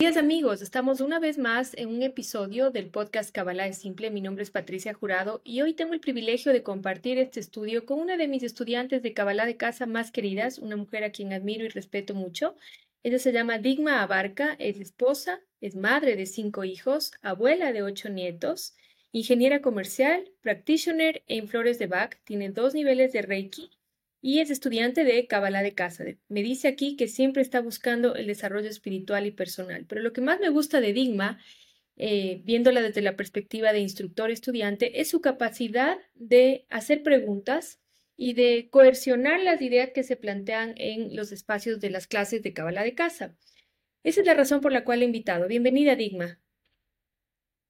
Días amigos, estamos una vez más en un episodio del podcast Kabbalah es Simple. Mi nombre es Patricia Jurado y hoy tengo el privilegio de compartir este estudio con una de mis estudiantes de Kabbalah de casa más queridas, una mujer a quien admiro y respeto mucho. Ella se llama Digma Abarca, es esposa, es madre de cinco hijos, abuela de ocho nietos, ingeniera comercial, practitioner en flores de Bach, tiene dos niveles de Reiki y es estudiante de Kabbalah de casa. Me dice aquí que siempre está buscando el desarrollo espiritual y personal. Pero lo que más me gusta de Digma, eh, viéndola desde la perspectiva de instructor-estudiante, es su capacidad de hacer preguntas y de coercionar las ideas que se plantean en los espacios de las clases de Kabbalah de casa. Esa es la razón por la cual he invitado. Bienvenida, Digma.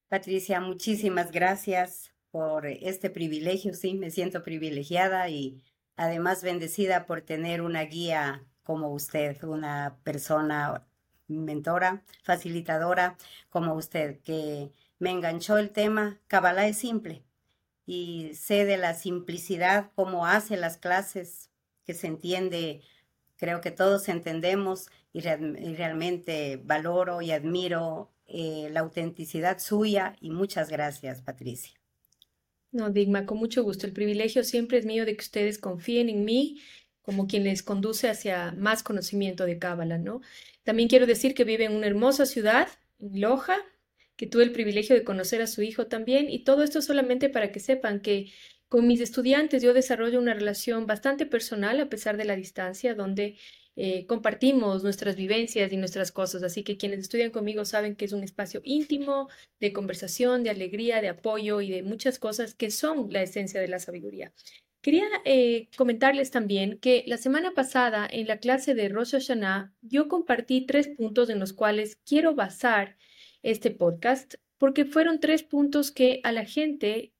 Patricia, muchísimas gracias por este privilegio. Sí, me siento privilegiada y además bendecida por tener una guía como usted, una persona mentora, facilitadora como usted, que me enganchó el tema. Kabbalah es simple y sé de la simplicidad, cómo hace las clases, que se entiende, creo que todos entendemos y, realmente valoro y admiro eh, la autenticidad suya y muchas gracias, Patricia. No, Digma, con mucho gusto. El privilegio siempre es mío de que ustedes confíen en mí como quien les conduce hacia más conocimiento de Cábala, ¿no? También quiero decir que vive en una hermosa ciudad, en Loja, que tuve el privilegio de conocer a su hijo también, y todo esto solamente para que sepan que con mis estudiantes yo desarrollo una relación bastante personal a pesar de la distancia, donde eh, compartimos nuestras vivencias y nuestras cosas. Así que quienes estudian conmigo saben que es un espacio íntimo de conversación, de alegría, de apoyo y de muchas cosas que son la esencia de la sabiduría. Quería eh, comentarles también que la semana pasada en la clase de Rosh Hashanah yo compartí tres puntos en los cuales quiero basar este podcast porque fueron tres puntos que a la gente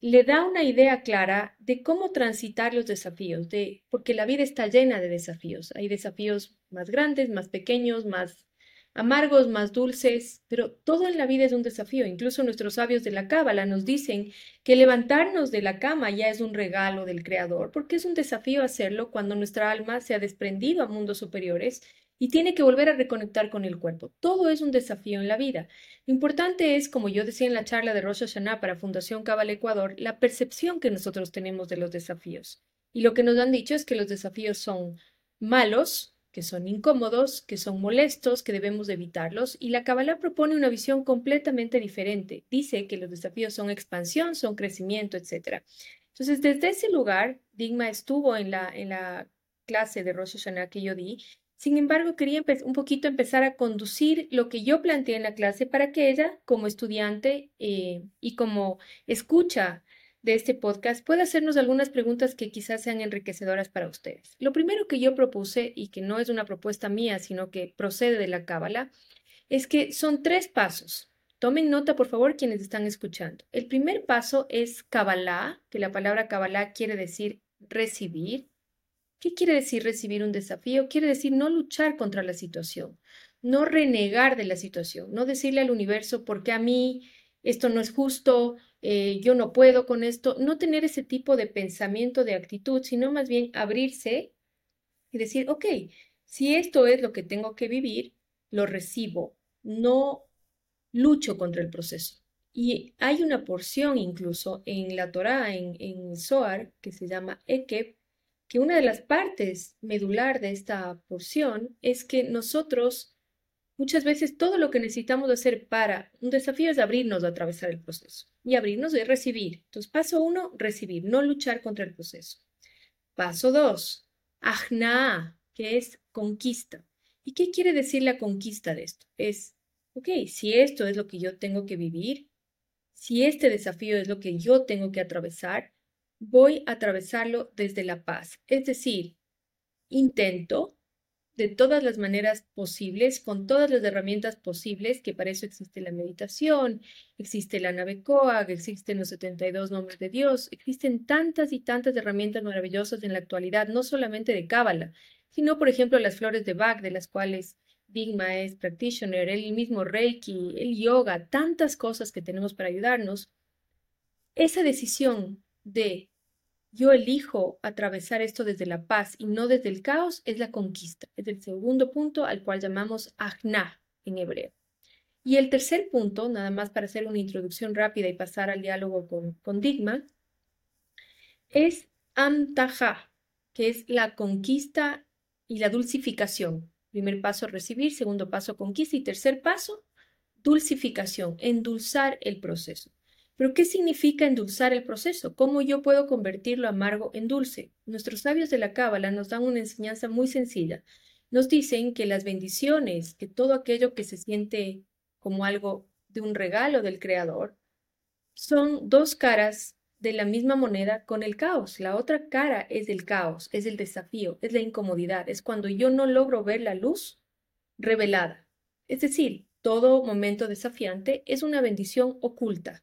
le da una idea clara de cómo transitar los desafíos, de, porque la vida está llena de desafíos. Hay desafíos más grandes, más pequeños, más amargos, más dulces, pero todo en la vida es un desafío. Incluso nuestros sabios de la Cábala nos dicen que levantarnos de la cama ya es un regalo del Creador, porque es un desafío hacerlo cuando nuestra alma se ha desprendido a mundos superiores y tiene que volver a reconectar con el cuerpo. Todo es un desafío en la vida. Lo importante es, como yo decía en la charla de Rosh Hashanah para Fundación Cabal Ecuador, la percepción que nosotros tenemos de los desafíos. Y lo que nos han dicho es que los desafíos son malos, que son incómodos, que son molestos, que debemos evitarlos, y la Kabbalah propone una visión completamente diferente. Dice que los desafíos son expansión, son crecimiento, etc. Entonces, desde ese lugar, Digma estuvo en la, en la clase de Rosh Hashanah que yo di sin embargo, quería un poquito empezar a conducir lo que yo planteé en la clase para que ella, como estudiante eh, y como escucha de este podcast, pueda hacernos algunas preguntas que quizás sean enriquecedoras para ustedes. Lo primero que yo propuse, y que no es una propuesta mía, sino que procede de la Cábala, es que son tres pasos. Tomen nota, por favor, quienes están escuchando. El primer paso es Kabbalah, que la palabra Kabbalah quiere decir recibir. ¿Qué quiere decir recibir un desafío? Quiere decir no luchar contra la situación, no renegar de la situación, no decirle al universo, porque a mí esto no es justo, eh, yo no puedo con esto, no tener ese tipo de pensamiento, de actitud, sino más bien abrirse y decir, ok, si esto es lo que tengo que vivir, lo recibo, no lucho contra el proceso. Y hay una porción incluso en la Torá, en, en Zohar, que se llama Ekeb, que una de las partes medular de esta porción es que nosotros muchas veces todo lo que necesitamos hacer para un desafío es abrirnos a atravesar el proceso y abrirnos es recibir. Entonces, paso uno, recibir, no luchar contra el proceso. Paso dos, ajna, que es conquista. ¿Y qué quiere decir la conquista de esto? Es, ok, si esto es lo que yo tengo que vivir, si este desafío es lo que yo tengo que atravesar, voy a atravesarlo desde la paz. Es decir, intento de todas las maneras posibles, con todas las herramientas posibles, que para eso existe la meditación, existe la nave Coag, existen los 72 nombres de Dios, existen tantas y tantas herramientas maravillosas en la actualidad, no solamente de Cábala, sino, por ejemplo, las flores de Bach, de las cuales Digma es practitioner, el mismo Reiki, el yoga, tantas cosas que tenemos para ayudarnos. Esa decisión de yo elijo atravesar esto desde la paz y no desde el caos es la conquista. Es el segundo punto al cual llamamos ajna en hebreo. Y el tercer punto, nada más para hacer una introducción rápida y pasar al diálogo con, con Digma, es Amtaja, que es la conquista y la dulcificación. Primer paso, recibir, segundo paso, conquista y tercer paso, dulcificación, endulzar el proceso. Pero ¿qué significa endulzar el proceso? ¿Cómo yo puedo convertirlo amargo en dulce? Nuestros sabios de la Cábala nos dan una enseñanza muy sencilla. Nos dicen que las bendiciones, que todo aquello que se siente como algo de un regalo del Creador, son dos caras de la misma moneda con el caos. La otra cara es el caos, es el desafío, es la incomodidad, es cuando yo no logro ver la luz revelada. Es decir, todo momento desafiante es una bendición oculta.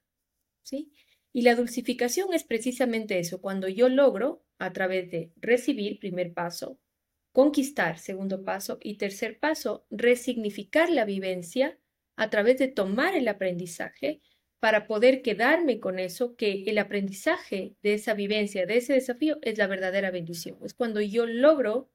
Y la dulcificación es precisamente eso, cuando yo logro, a través de recibir, primer paso, conquistar, segundo paso, y tercer paso, resignificar la vivencia a través de tomar el aprendizaje para poder quedarme con eso, que el aprendizaje de esa vivencia, de ese desafío, es la verdadera bendición. Es cuando yo logro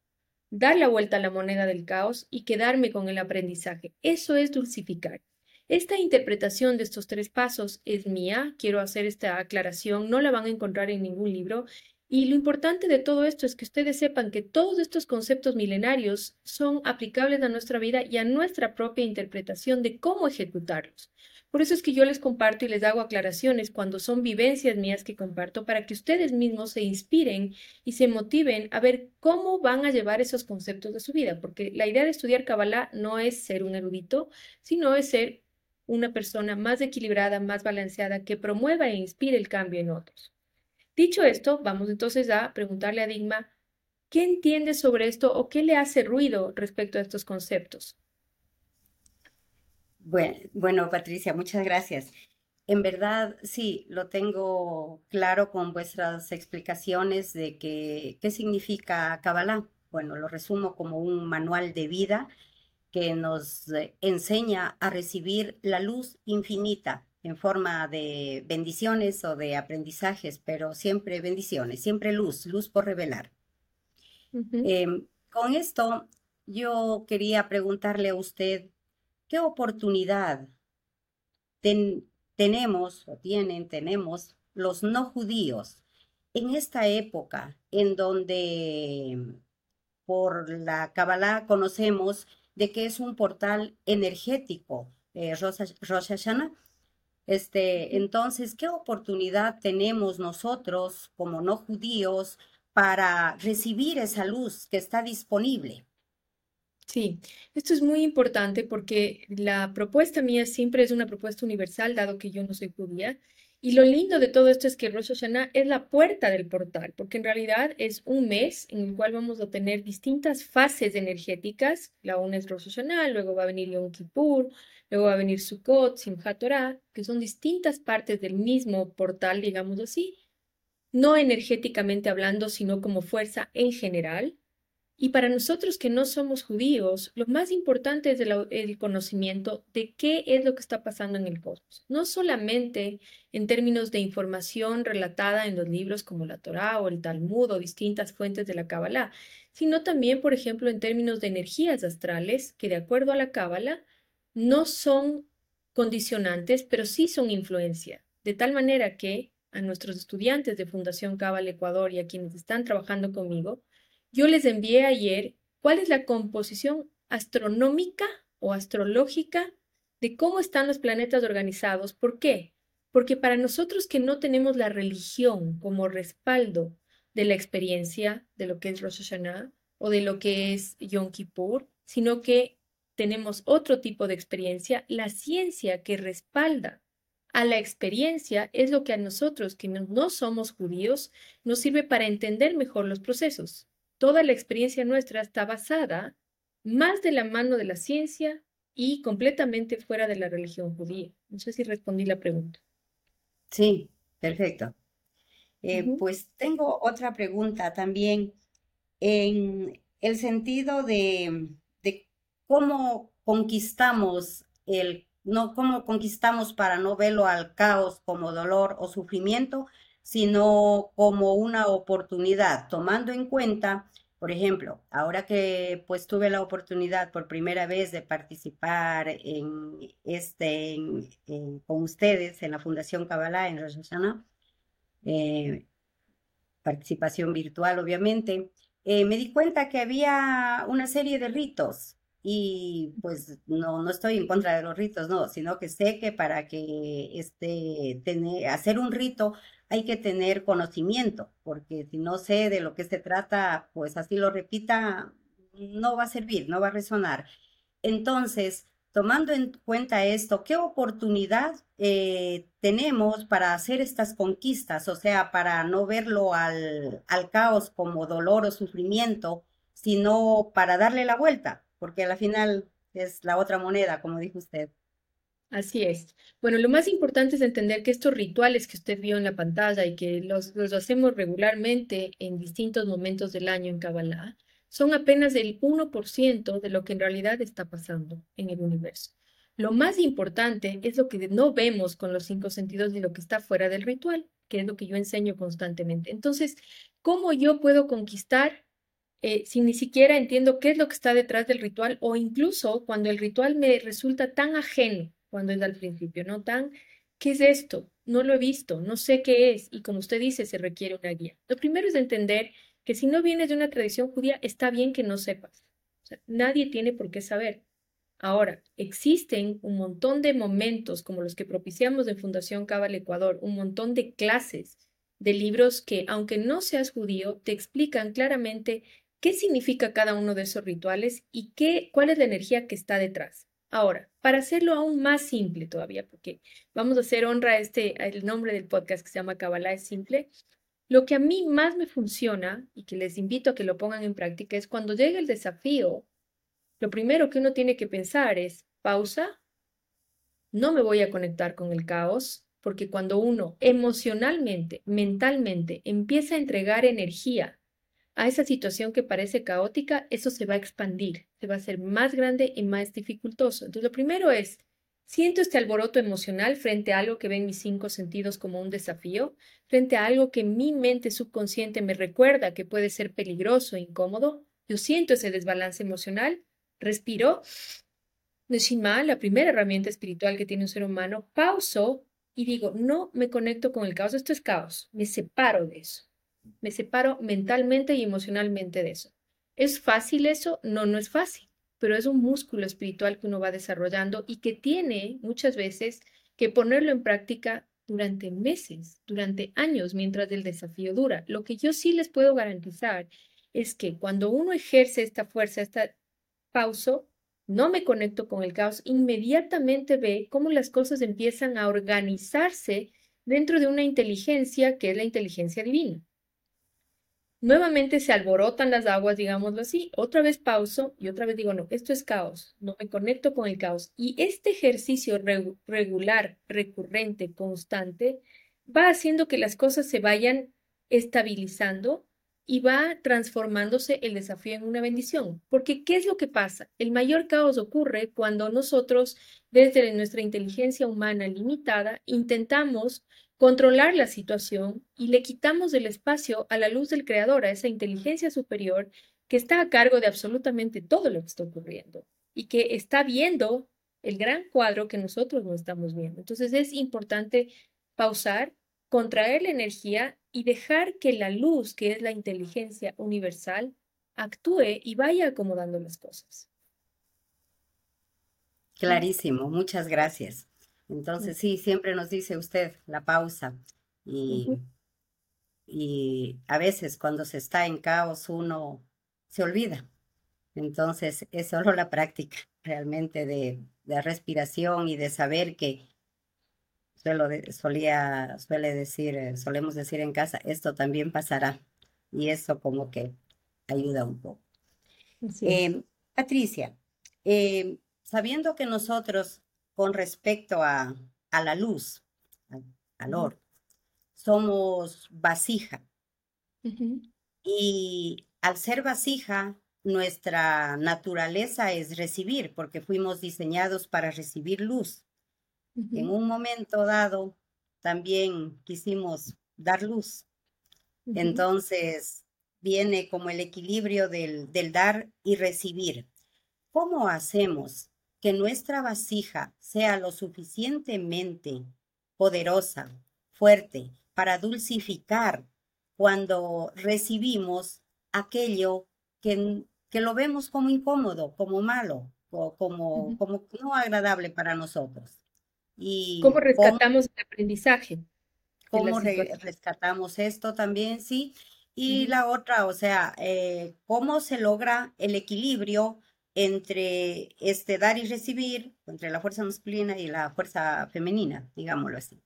dar la vuelta a la moneda del caos y quedarme con el aprendizaje. Eso es dulcificar. Esta interpretación de estos tres pasos es mía, quiero hacer esta aclaración, no la van a encontrar en ningún libro. Y lo importante de todo esto es que ustedes sepan que todos estos conceptos milenarios son aplicables a nuestra vida y a nuestra propia interpretación de cómo ejecutarlos. Por eso es que yo les comparto y les hago aclaraciones cuando son vivencias mías que comparto para que ustedes mismos se inspiren y se motiven a ver cómo van a llevar esos conceptos de su vida, porque la idea de estudiar Kabbalah no es ser un erudito, sino es ser una persona más equilibrada, más balanceada, que promueva e inspire el cambio en otros. Dicho esto, vamos entonces a preguntarle a Digma, ¿qué entiende sobre esto o qué le hace ruido respecto a estos conceptos? Bueno, Patricia, muchas gracias. En verdad, sí, lo tengo claro con vuestras explicaciones de que, qué significa Kabbalah. Bueno, lo resumo como un manual de vida que nos eh, enseña a recibir la luz infinita en forma de bendiciones o de aprendizajes, pero siempre bendiciones, siempre luz, luz por revelar. Em, con esto, yo quería preguntarle a usted ¿Qué oportunidad tenemos o tienen, tenemos los no judíos en esta época en donde por la Kabbalah conocemos de que es un portal energético, eh, Rosh, Hashanah? Este, entonces, ¿qué oportunidad tenemos nosotros como no judíos para recibir esa luz que está disponible? Sí, esto es muy importante porque la propuesta mía siempre es una propuesta universal, dado que yo no soy judía. Y lo lindo de todo esto es que Rosh Hashanah es la puerta del portal, porque en realidad es un mes en el cual vamos a tener distintas fases energéticas. La una es Rosh Hashanah, luego va a venir Yom Kippur, luego va a venir Sukkot, Simchat Torah, que son distintas partes del mismo portal, digamos así, no energéticamente hablando, sino como fuerza en general. Y para nosotros que no somos judíos, lo más importante es el, conocimiento de qué es lo que está pasando en el cosmos. No solamente en términos de información relatada en los libros como la Torá o el Talmud o distintas fuentes de la Kabbalah, sino también, por ejemplo, en términos de energías astrales que de acuerdo a la Kabbalah no son condicionantes, pero sí son influencia. De tal manera que a nuestros estudiantes de Fundación Cabal Ecuador y a quienes están trabajando conmigo, yo les envié ayer cuál es la composición astronómica o astrológica de cómo están los planetas organizados. ¿Por qué? Porque para nosotros que no tenemos la religión como respaldo de la experiencia de lo que es Rosh Hashanah o de lo que es Yom Kippur, sino que tenemos otro tipo de experiencia, la ciencia que respalda a la experiencia es lo que a nosotros que no, somos judíos nos sirve para entender mejor los procesos toda la experiencia nuestra está basada más de la mano de la ciencia y completamente fuera de la religión judía. No sé si respondí la pregunta. Sí, perfecto. Eh, pues tengo otra pregunta también en el sentido de, de cómo conquistamos el, no cómo conquistamos para no verlo al caos como dolor o sufrimiento, sino como una oportunidad, tomando en cuenta Por ejemplo, ahora que pues tuve la oportunidad por primera vez de participar en este, con ustedes en la Fundación Kabbalah en Rosh eh, participación virtual obviamente, eh, me di cuenta que había una serie de ritos y pues no, no estoy en contra de los ritos, no, sino que sé que para que este, tener, hacer un rito hay que tener conocimiento, porque si no sé de lo que se trata, pues así lo repita, no va a servir, no va a resonar. Entonces, tomando en cuenta esto, ¿qué oportunidad eh, tenemos para hacer estas conquistas? O sea, para no verlo al, al caos como dolor o sufrimiento, sino para darle la vuelta porque al final es la otra moneda, como dijo usted. Así es. Bueno, lo más importante es entender que estos rituales que usted vio en la pantalla y que los, los hacemos regularmente en distintos momentos del año en Kabbalah, son apenas el 1% de lo que en realidad está pasando en el universo. Lo más importante es lo que no vemos con los cinco sentidos y lo que está fuera del ritual, que es lo que yo enseño constantemente. Entonces, ¿cómo yo puedo conquistar eh, si ni siquiera entiendo qué es lo que está detrás del ritual o incluso cuando el ritual me resulta tan ajeno, cuando es al principio, ¿no? Tan, ¿qué es esto? No lo he visto, no sé qué es y como usted dice, se requiere una guía. Lo primero es entender que si no vienes de una tradición judía, está bien que no sepas. nadie tiene por qué saber. Ahora, existen un montón de momentos como los que propiciamos en Fundación Cabal Ecuador, un montón de clases de libros que, aunque no seas judío, te explican claramente qué significa cada uno de esos rituales y qué, cuál es la energía que está detrás. Ahora, para hacerlo aún más simple todavía, porque vamos a hacer honra a este, el nombre del podcast que se llama Kabbalah es simple, lo que a mí más me funciona y que les invito a que lo pongan en práctica es cuando llega el desafío, lo primero que uno tiene que pensar es pausa, no me voy a conectar con el caos, porque cuando uno emocionalmente, mentalmente empieza a entregar energía a esa situación que parece caótica, eso se va a expandir, se va a hacer más grande y más dificultoso. Entonces, lo primero es, siento este alboroto emocional frente a algo que ven mis cinco sentidos como un desafío, frente a algo que mi mente subconsciente me recuerda que puede ser peligroso e incómodo. Yo siento ese desbalance emocional, respiro. Neshima, la primera herramienta espiritual que tiene un ser humano, pauso y digo, no me conecto con el caos, esto es caos, me separo de eso me separo mentalmente y emocionalmente de eso. ¿Es fácil eso? No, no es fácil, pero es un músculo espiritual que uno va desarrollando y que tiene muchas veces que ponerlo en práctica durante meses, durante años, mientras el desafío dura. Lo que yo sí les puedo garantizar es que cuando uno ejerce esta fuerza, esta pausa, no me conecto con el caos, inmediatamente ve cómo las cosas empiezan a organizarse dentro de una inteligencia que es la inteligencia divina. Nuevamente se alborotan las aguas, digámoslo así. Otra vez pauso y otra vez digo, no, esto es caos, no me conecto con el caos. Y este ejercicio regular, recurrente, constante, va haciendo que las cosas se vayan estabilizando y va transformándose el desafío en una bendición. Porque, ¿qué es lo que pasa? El mayor caos ocurre cuando nosotros, desde nuestra inteligencia humana limitada, intentamos controlar la situación y le quitamos el espacio a la luz del creador, a esa inteligencia superior que está a cargo de absolutamente todo lo que está ocurriendo y que está viendo el gran cuadro que nosotros no estamos viendo. Entonces es importante pausar, contraer la energía y dejar que la luz, que es la inteligencia universal, actúe y vaya acomodando las cosas. Clarísimo, muchas gracias. Entonces, sí, siempre nos dice usted la pausa y, y a veces cuando se está en caos uno se olvida. Entonces, es solo la práctica realmente de, de respiración y de saber que suelo solía, suele decir, eh, solemos decir en casa, esto también pasará. Y eso como que ayuda un poco. Eh, Patricia, eh, sabiendo que nosotros con respecto a, la luz, al calor. Somos vasija. Y al ser vasija, nuestra naturaleza es recibir, porque fuimos diseñados para recibir luz. En un momento dado, también quisimos dar luz. Entonces, viene como el equilibrio del, del dar y recibir. ¿Cómo hacemos que nuestra vasija sea lo suficientemente poderosa, fuerte, para dulcificar cuando recibimos aquello que, que lo vemos como incómodo, como malo o como, como no agradable para nosotros. Y ¿Cómo rescatamos el aprendizaje? ¿Cómo rescatamos esto también? Sí. Y la otra, o sea, eh, ¿cómo se logra el equilibrio entre este dar y recibir, entre la fuerza masculina y la fuerza femenina, digámoslo así?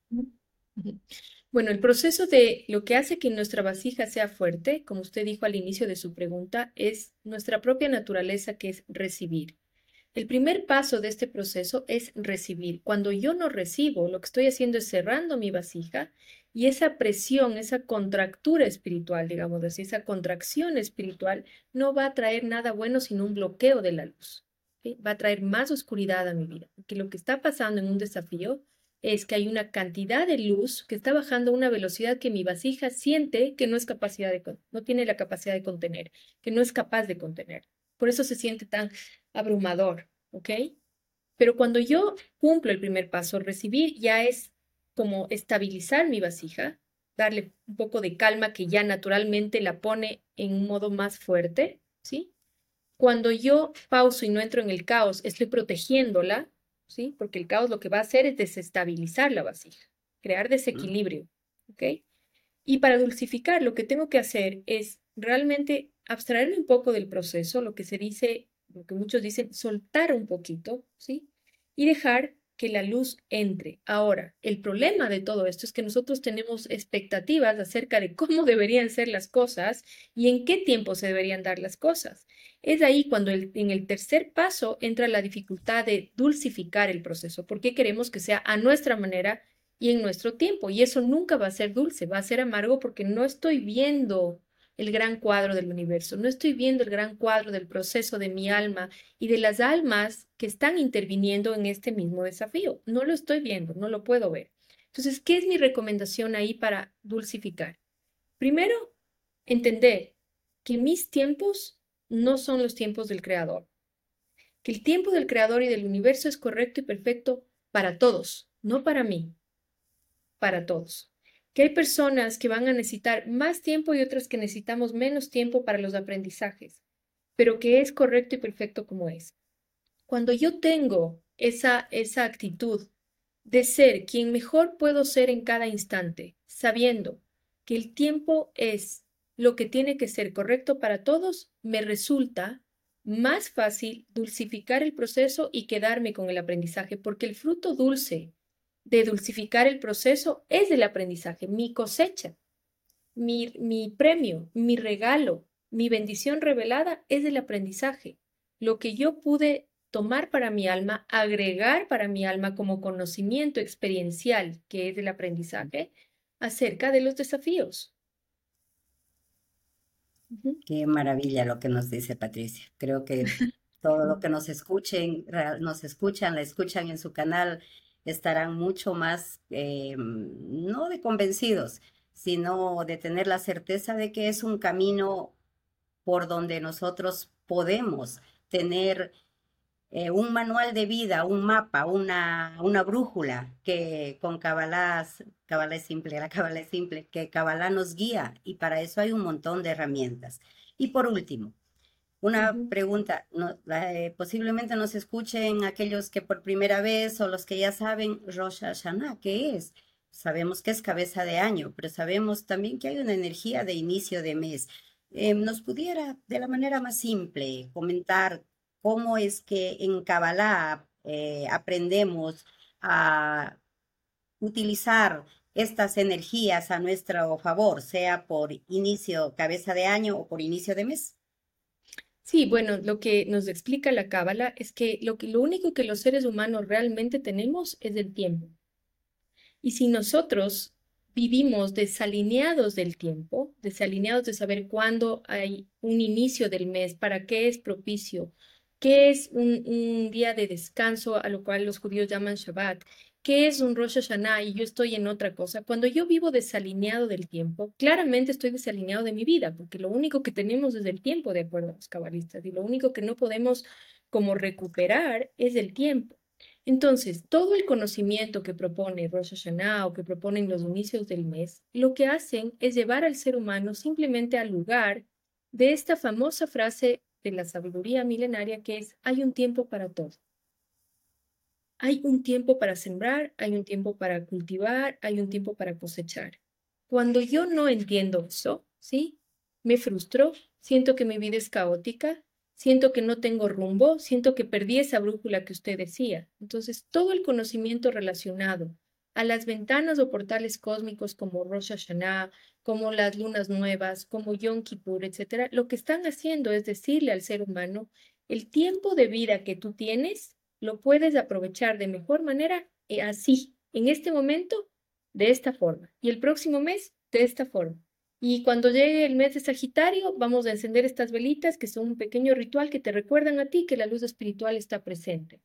Bueno, el proceso de lo que hace que nuestra vasija sea fuerte, como usted dijo al inicio de su pregunta, es nuestra propia naturaleza que es recibir. El primer paso de este proceso es recibir. Cuando yo no recibo, lo que estoy haciendo es cerrando mi vasija y esa presión, esa contractura espiritual, digamos así, esa contracción espiritual no va a traer nada bueno sino un bloqueo de la luz. Va a traer más oscuridad a mi vida. Porque lo que está pasando en un desafío es que hay una cantidad de luz que está bajando a una velocidad que mi vasija siente que no es capacidad de, no tiene la capacidad de contener, que no es capaz de contener. Por eso se siente tan abrumador, ¿ok? Pero cuando yo cumplo el primer paso, recibir ya es como estabilizar mi vasija, darle un poco de calma que ya naturalmente la pone en un modo más fuerte, ¿sí? Cuando yo pauso y no entro en el caos, estoy protegiéndola, ¿sí? Porque el caos lo que va a hacer es desestabilizar la vasija, crear desequilibrio, ¿ok? Y para dulcificar, lo que tengo que hacer es realmente abstraerme un poco del proceso, lo que se dice, lo que muchos dicen, soltar un poquito, ¿sí? Y dejar que la luz entre. Ahora, el problema de todo esto es que nosotros tenemos expectativas acerca de cómo deberían ser las cosas y en qué tiempo se deberían dar las cosas. Es ahí cuando en el tercer paso entra la dificultad de dulcificar el proceso, porque queremos que sea a nuestra manera y en nuestro tiempo. Y eso nunca va a ser dulce, va a ser amargo porque no estoy viendo el gran cuadro del universo, no estoy viendo el gran cuadro del proceso de mi alma y de las almas que están interviniendo en este mismo desafío. No lo estoy viendo, no lo puedo ver. Entonces, ¿qué es mi recomendación ahí para dulcificar? Primero, entender que mis tiempos no son los tiempos del Creador, que el tiempo del Creador y del universo es correcto y perfecto para todos, no para mí, para todos que hay personas que van a necesitar más tiempo y otras que necesitamos menos tiempo para los aprendizajes, pero que es correcto y perfecto como es. Cuando yo tengo esa, esa actitud de ser quien mejor puedo ser en cada instante, sabiendo que el tiempo es lo que tiene que ser correcto para todos, me resulta más fácil dulcificar el proceso y quedarme con el aprendizaje, porque el fruto dulce de dulcificar el proceso es el aprendizaje, mi cosecha, mi, mi premio, mi regalo, mi bendición revelada es el aprendizaje. Lo que yo pude tomar para mi alma, agregar para mi alma como conocimiento experiencial, que es el aprendizaje, acerca de los desafíos. Qué maravilla lo que nos dice Patricia. Creo que todo lo que nos escuchen, nos escuchan, la escuchan en su canal, estarán mucho más, eh, no de convencidos, sino de tener la certeza de que es un camino por donde nosotros podemos tener eh, un manual de vida, un mapa, una, una brújula que con Kabbalah, Kabbalah simple, la Kabbalah simple, que Kabbalah nos guía y para eso hay un montón de herramientas. Y por último, una pregunta, no, eh, posiblemente nos escuchen aquellos que por primera vez o los que ya saben Rosh Hashanah, ¿qué es? Sabemos que es cabeza de año, pero sabemos también que hay una energía de inicio de mes. Eh, ¿Nos pudiera, de la manera más simple, comentar cómo es que en Kabbalah eh, aprendemos a utilizar estas energías a nuestro favor, sea por inicio cabeza de año o por inicio de mes? Sí, bueno, lo que nos explica la Cábala es que lo, que lo único que los seres humanos realmente tenemos es el tiempo. Y si nosotros vivimos desalineados del tiempo, desalineados de saber cuándo hay un inicio del mes, para qué es propicio, qué es un, un día de descanso, a lo cual los judíos llaman Shabbat, qué es un Rosh Hashanah y yo estoy en otra cosa, cuando yo vivo desalineado del tiempo, claramente estoy desalineado de mi vida, porque lo único que tenemos es el tiempo, de acuerdo a los cabalistas, y lo único que no podemos como recuperar es el tiempo. Entonces, todo el conocimiento que propone Rosh Hashanah o que proponen los inicios del mes, lo que hacen es llevar al ser humano simplemente al lugar de esta famosa frase de la sabiduría milenaria que es, hay un tiempo para todo. Hay un tiempo para sembrar, hay un tiempo para cultivar, hay un tiempo para cosechar. Cuando yo no entiendo eso, ¿sí? Me frustro, siento que mi vida es caótica, siento que no tengo rumbo, siento que perdí esa brújula que usted decía. Entonces, todo el conocimiento relacionado a las ventanas o portales cósmicos como Rosh Hashanah, como las lunas nuevas, como Yom Kippur, etcétera, lo que están haciendo es decirle al ser humano, el tiempo de vida que tú tienes lo puedes aprovechar de mejor manera eh, así, en este momento, de esta forma, y el próximo mes, de esta forma. Y cuando llegue el mes de Sagitario, vamos a encender estas velitas, que son un pequeño ritual que te recuerdan a ti que la luz espiritual está presente.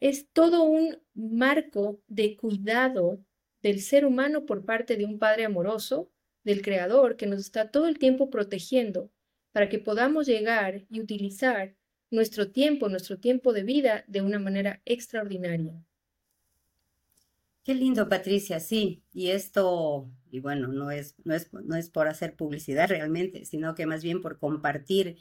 Es todo un marco de cuidado del ser humano por parte de un Padre amoroso, del Creador, que nos está todo el tiempo protegiendo para que podamos llegar y utilizar nuestro tiempo, nuestro tiempo de vida de una manera extraordinaria. Qué lindo, Patricia, sí. Y esto, y bueno, no es, no es, no es por hacer publicidad realmente, sino que más bien por compartir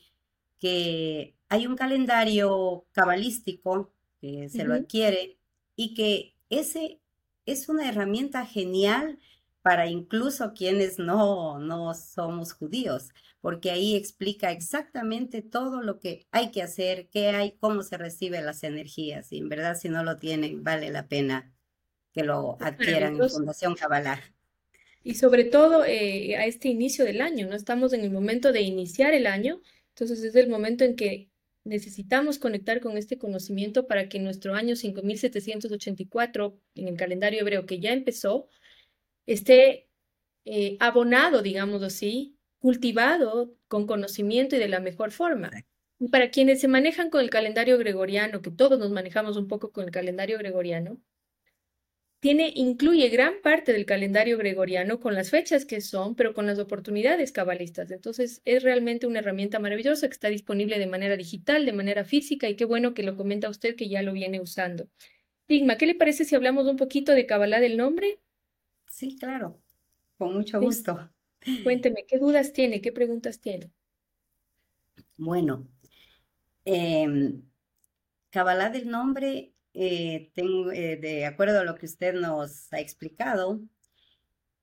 que hay un calendario cabalístico que se lo adquiere y que ese es una herramienta genial para incluso quienes no, no somos judíos, porque ahí explica exactamente todo lo que hay que hacer, qué hay, cómo se reciben las energías. Y en verdad, si no lo tienen, vale la pena que lo adquieran en Fundación Kabbalah. Y sobre todo eh, a este inicio del año, ¿no? Estamos en el momento de iniciar el año, entonces es el momento en que necesitamos conectar con este conocimiento para que nuestro año 5784, en el calendario hebreo que ya empezó, esté eh, abonado, digamos así, cultivado con conocimiento y de la mejor forma. Y para quienes se manejan con el calendario gregoriano, que todos nos manejamos un poco con el calendario gregoriano, tiene, incluye gran parte del calendario gregoriano con las fechas que son, pero con las oportunidades cabalistas. Entonces, es realmente una herramienta maravillosa que está disponible de manera digital, de manera física, y qué bueno que lo comenta usted que ya lo viene usando. Digma, ¿qué le parece si hablamos un poquito de Kabbalah del nombre? Sí, claro, con mucho gusto. Cuénteme, ¿qué dudas tiene? ¿Qué preguntas tiene? Bueno, eh, Kabbalah del nombre, eh, tengo, eh, de acuerdo a lo que usted nos ha explicado,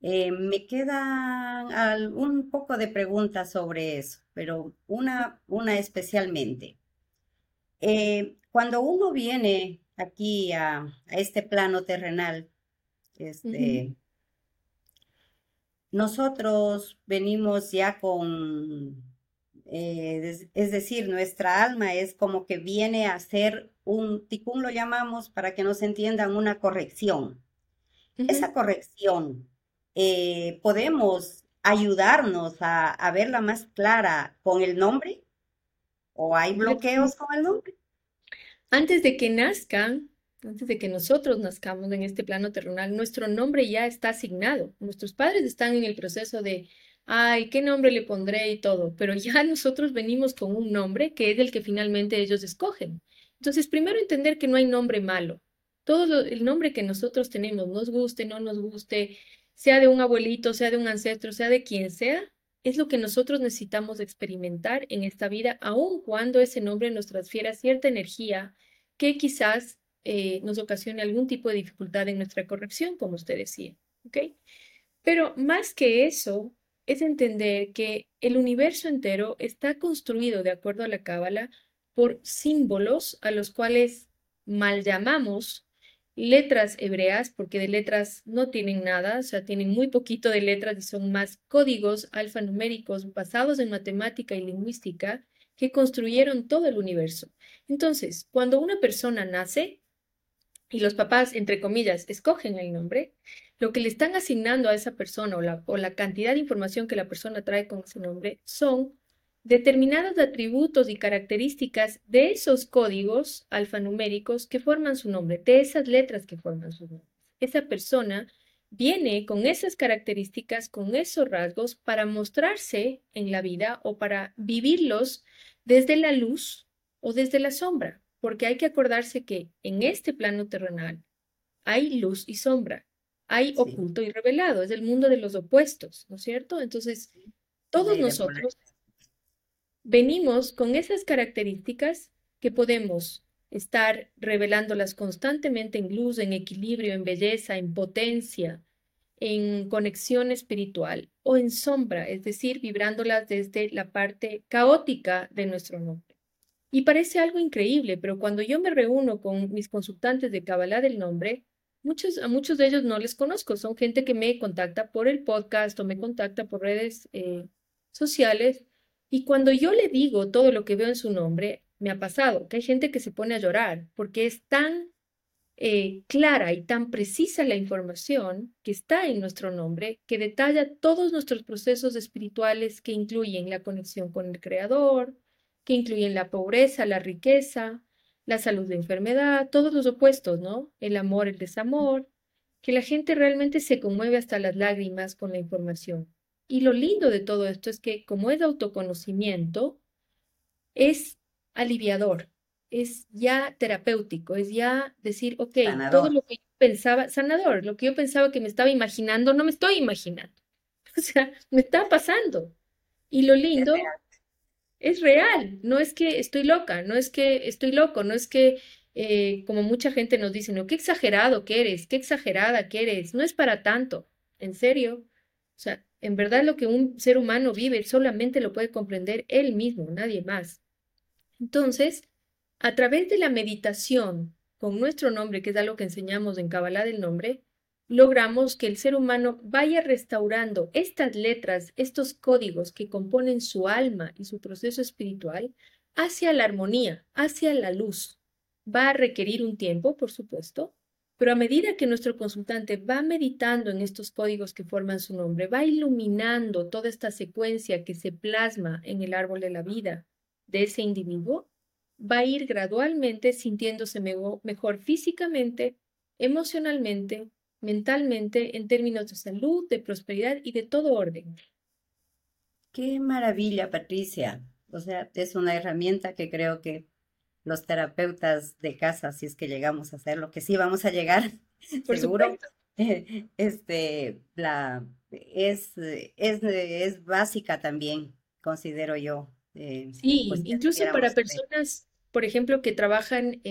eh, me quedan un poco de preguntas sobre eso, pero una, una especialmente. cuando uno viene aquí a, a este plano terrenal, este, nosotros venimos ya con, eh, es decir, nuestra alma es como que viene a hacer un, ticún lo llamamos para que nos entiendan, una corrección. Esa corrección, eh, podemos ayudarnos a, a verla más clara con el nombre o hay bloqueos con el nombre. Antes de que nazcan, antes de que nosotros nazcamos en este plano terrenal, nuestro nombre ya está asignado. Nuestros padres están en el proceso de, ay, ¿qué nombre le pondré y todo? Pero ya nosotros venimos con un nombre que es el que finalmente ellos escogen. Entonces, primero entender que no hay nombre malo. Todo el nombre que nosotros tenemos, nos guste, no nos guste, sea de un abuelito, sea de un ancestro, sea de quien sea, es lo que nosotros necesitamos experimentar en esta vida, aun cuando ese nombre nos transfiera cierta energía que quizás eh, nos ocasione algún tipo de dificultad en nuestra corrección, como usted decía. Pero más que eso, es entender que el universo entero está construido, de acuerdo a la Cábala, por símbolos a los cuales mal llamamos letras hebreas, porque de letras no tienen nada, o sea, tienen muy poquito de letras y son más códigos alfanuméricos basados en matemática y lingüística que construyeron todo el universo. Entonces, cuando una persona nace, y los papás, entre comillas, escogen el nombre, lo que le están asignando a esa persona o la, cantidad de información que la persona trae con ese nombre son determinados atributos y características de esos códigos alfanuméricos que forman su nombre, de esas letras que forman su nombre. esa persona viene con esas características, con esos rasgos para mostrarse en la vida o para vivirlos desde la luz o desde la sombra, porque hay que acordarse que en este plano terrenal hay luz y sombra, hay oculto y revelado, es el mundo de los opuestos, ¿no es cierto? Entonces, todos nosotros venimos con esas características que podemos estar revelándolas constantemente en luz, en equilibrio, en belleza, en potencia, en conexión espiritual o en sombra, es decir, vibrándolas desde la parte caótica de nuestro nombre. Y parece algo increíble, pero cuando yo me reúno con mis consultantes de Kabbalah del nombre, muchos, a muchos de ellos no les conozco, son gente que me contacta por el podcast o me contacta por redes eh, sociales. Y cuando yo le digo todo lo que veo en su nombre, me ha pasado que hay gente que se pone a llorar porque es tan eh, clara y tan precisa la información que está en nuestro nombre, que detalla todos nuestros procesos espirituales que incluyen la conexión con el Creador, que incluyen la pobreza, la riqueza, la salud, la enfermedad, todos los opuestos, ¿no? El amor, el desamor, que la gente realmente se conmueve hasta las lágrimas con la información. Y lo lindo de todo esto es que como es autoconocimiento, es aliviador, es ya terapéutico, es ya decir, ok, todo lo que yo pensaba, sanador, lo que yo pensaba que me estaba imaginando, no me estoy imaginando. O sea, me está pasando. Y lo lindo es real, no es que estoy loca, no es que estoy loco, no es que, eh, como mucha gente nos dice, no, qué exagerado que eres, qué exagerada que eres, no es para tanto, en serio. O sea, en verdad lo que un ser humano vive solamente lo puede comprender él mismo, nadie más. Entonces, a través de la meditación con nuestro nombre, que es algo que enseñamos en Kabbalah del nombre, logramos que el ser humano vaya restaurando estas letras, estos códigos que componen su alma y su proceso espiritual hacia la armonía, hacia la luz. Va a requerir un tiempo, por supuesto, pero a medida que nuestro consultante va meditando en estos códigos que forman su nombre, va iluminando toda esta secuencia que se plasma en el árbol de la vida de ese individuo, va a ir gradualmente sintiéndose mejor físicamente, emocionalmente, mentalmente, en términos de salud, de prosperidad y de todo orden. Qué maravilla, Patricia. O sea, es una herramienta que creo que los terapeutas de casa, si es que llegamos a hacerlo, que sí vamos a llegar, Por seguro, este, la, es, es, es básica también, considero yo. Eh, sí, pues, incluso para personas por ejemplo, que trabajan,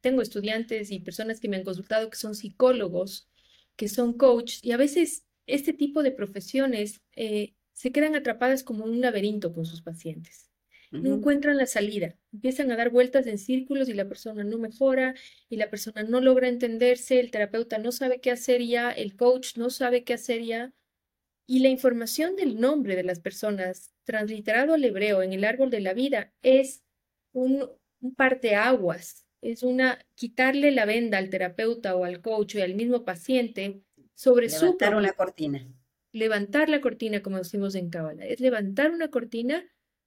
tengo estudiantes y personas que me han consultado que son psicólogos, que son coach, y a veces este tipo de profesiones eh, se quedan atrapadas como un laberinto con sus pacientes. No encuentran la salida, empiezan a dar vueltas en círculos y la persona no mejora y la persona no logra entenderse, el terapeuta no sabe qué hacer ya, el coach no sabe qué hacer ya. Y la información del nombre de las personas, transliterado al hebreo en el árbol de la vida, es un, un parteaguas, es una quitarle la venda al terapeuta o al coach y al mismo paciente sobre su levantar una cortina. Levantar la cortina, como decimos en Cábala, es levantar una cortina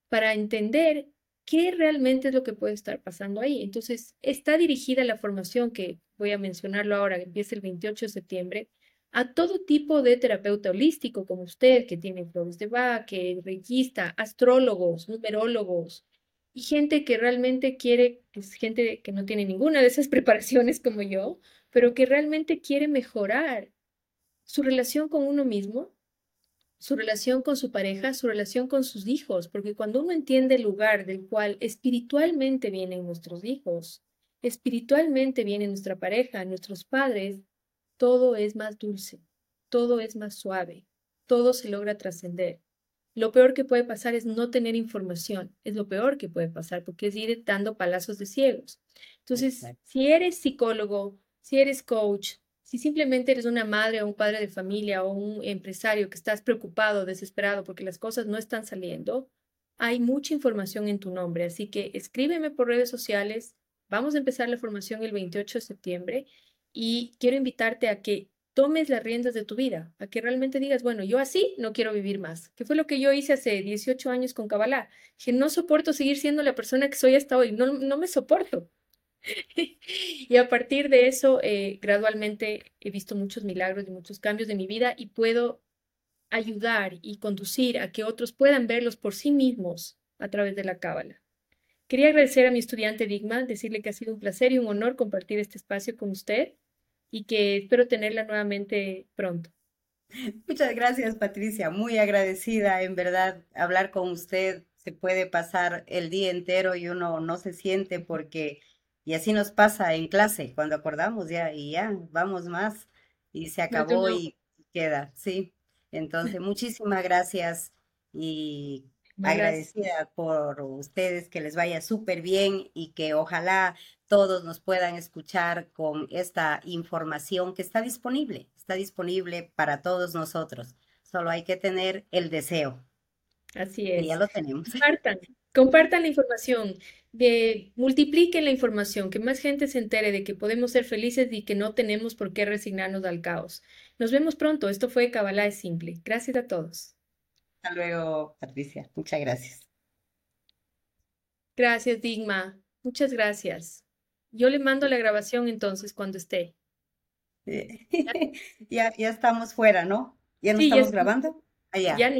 para entender qué realmente es lo que puede estar pasando ahí. Entonces, está dirigida la formación que voy a mencionarlo ahora, que empieza el 28 de septiembre, a todo tipo de terapeuta holístico como usted, que tiene flores de Bach, que requista, astrólogos, numerólogos, y gente que realmente quiere, es gente que no tiene ninguna de esas preparaciones como yo, pero que realmente quiere mejorar su relación con uno mismo, su relación con su pareja, su relación con sus hijos, porque cuando uno entiende el lugar del cual espiritualmente vienen nuestros hijos, espiritualmente viene nuestra pareja, nuestros padres, todo es más dulce, todo es más suave, todo se logra trascender. Lo peor que puede pasar es no tener información, es lo peor que puede pasar porque es ir dando palazos de ciegos. Entonces, si eres psicólogo, si eres coach, si simplemente eres una madre o un padre de familia o un empresario que estás preocupado, desesperado porque las cosas no están saliendo, hay mucha información en tu nombre, así que escríbeme por redes sociales. Vamos a empezar la formación el 28 de septiembre y quiero invitarte a que tomes las riendas de tu vida, a que realmente digas, bueno, yo así no quiero vivir más. ¿Qué fue lo que yo hice hace 18 años con Kabbalah? Que no soporto seguir siendo la persona que soy hasta hoy, no, no me soporto. Y a partir de eso, eh, gradualmente he visto muchos milagros y muchos cambios de mi vida y puedo ayudar y conducir a que otros puedan verlos por sí mismos a través de la cábala. Quería agradecer a mi estudiante Digma, decirle que ha sido un placer y un honor compartir este espacio con usted y que espero tenerla nuevamente pronto. Muchas gracias, Patricia. Muy agradecida, en verdad, hablar con usted. Se puede pasar el día entero y uno no se siente porque, y así nos pasa en clase, cuando acordamos ya y ya, vamos más y se acabó y queda, sí. Entonces, muchísimas gracias y agradecida por ustedes, que les vaya súper bien y que ojalá todos nos puedan escuchar con esta información que está disponible, está disponible para todos nosotros. Solo hay que tener el deseo. Así es. Y ya lo tenemos. Compartan, compartan la información, de, multipliquen la información, que más gente se entere de que podemos ser felices y que no tenemos por qué resignarnos al caos. Nos vemos pronto. Esto fue Kabbalah es Simple. Gracias a todos. Hasta luego, Patricia. Muchas gracias. Gracias, Digma. Muchas gracias. Yo le mando la grabación entonces cuando esté. ya, ya estamos fuera, ¿no? ¿Ya no estamos grabando? Allá. Ya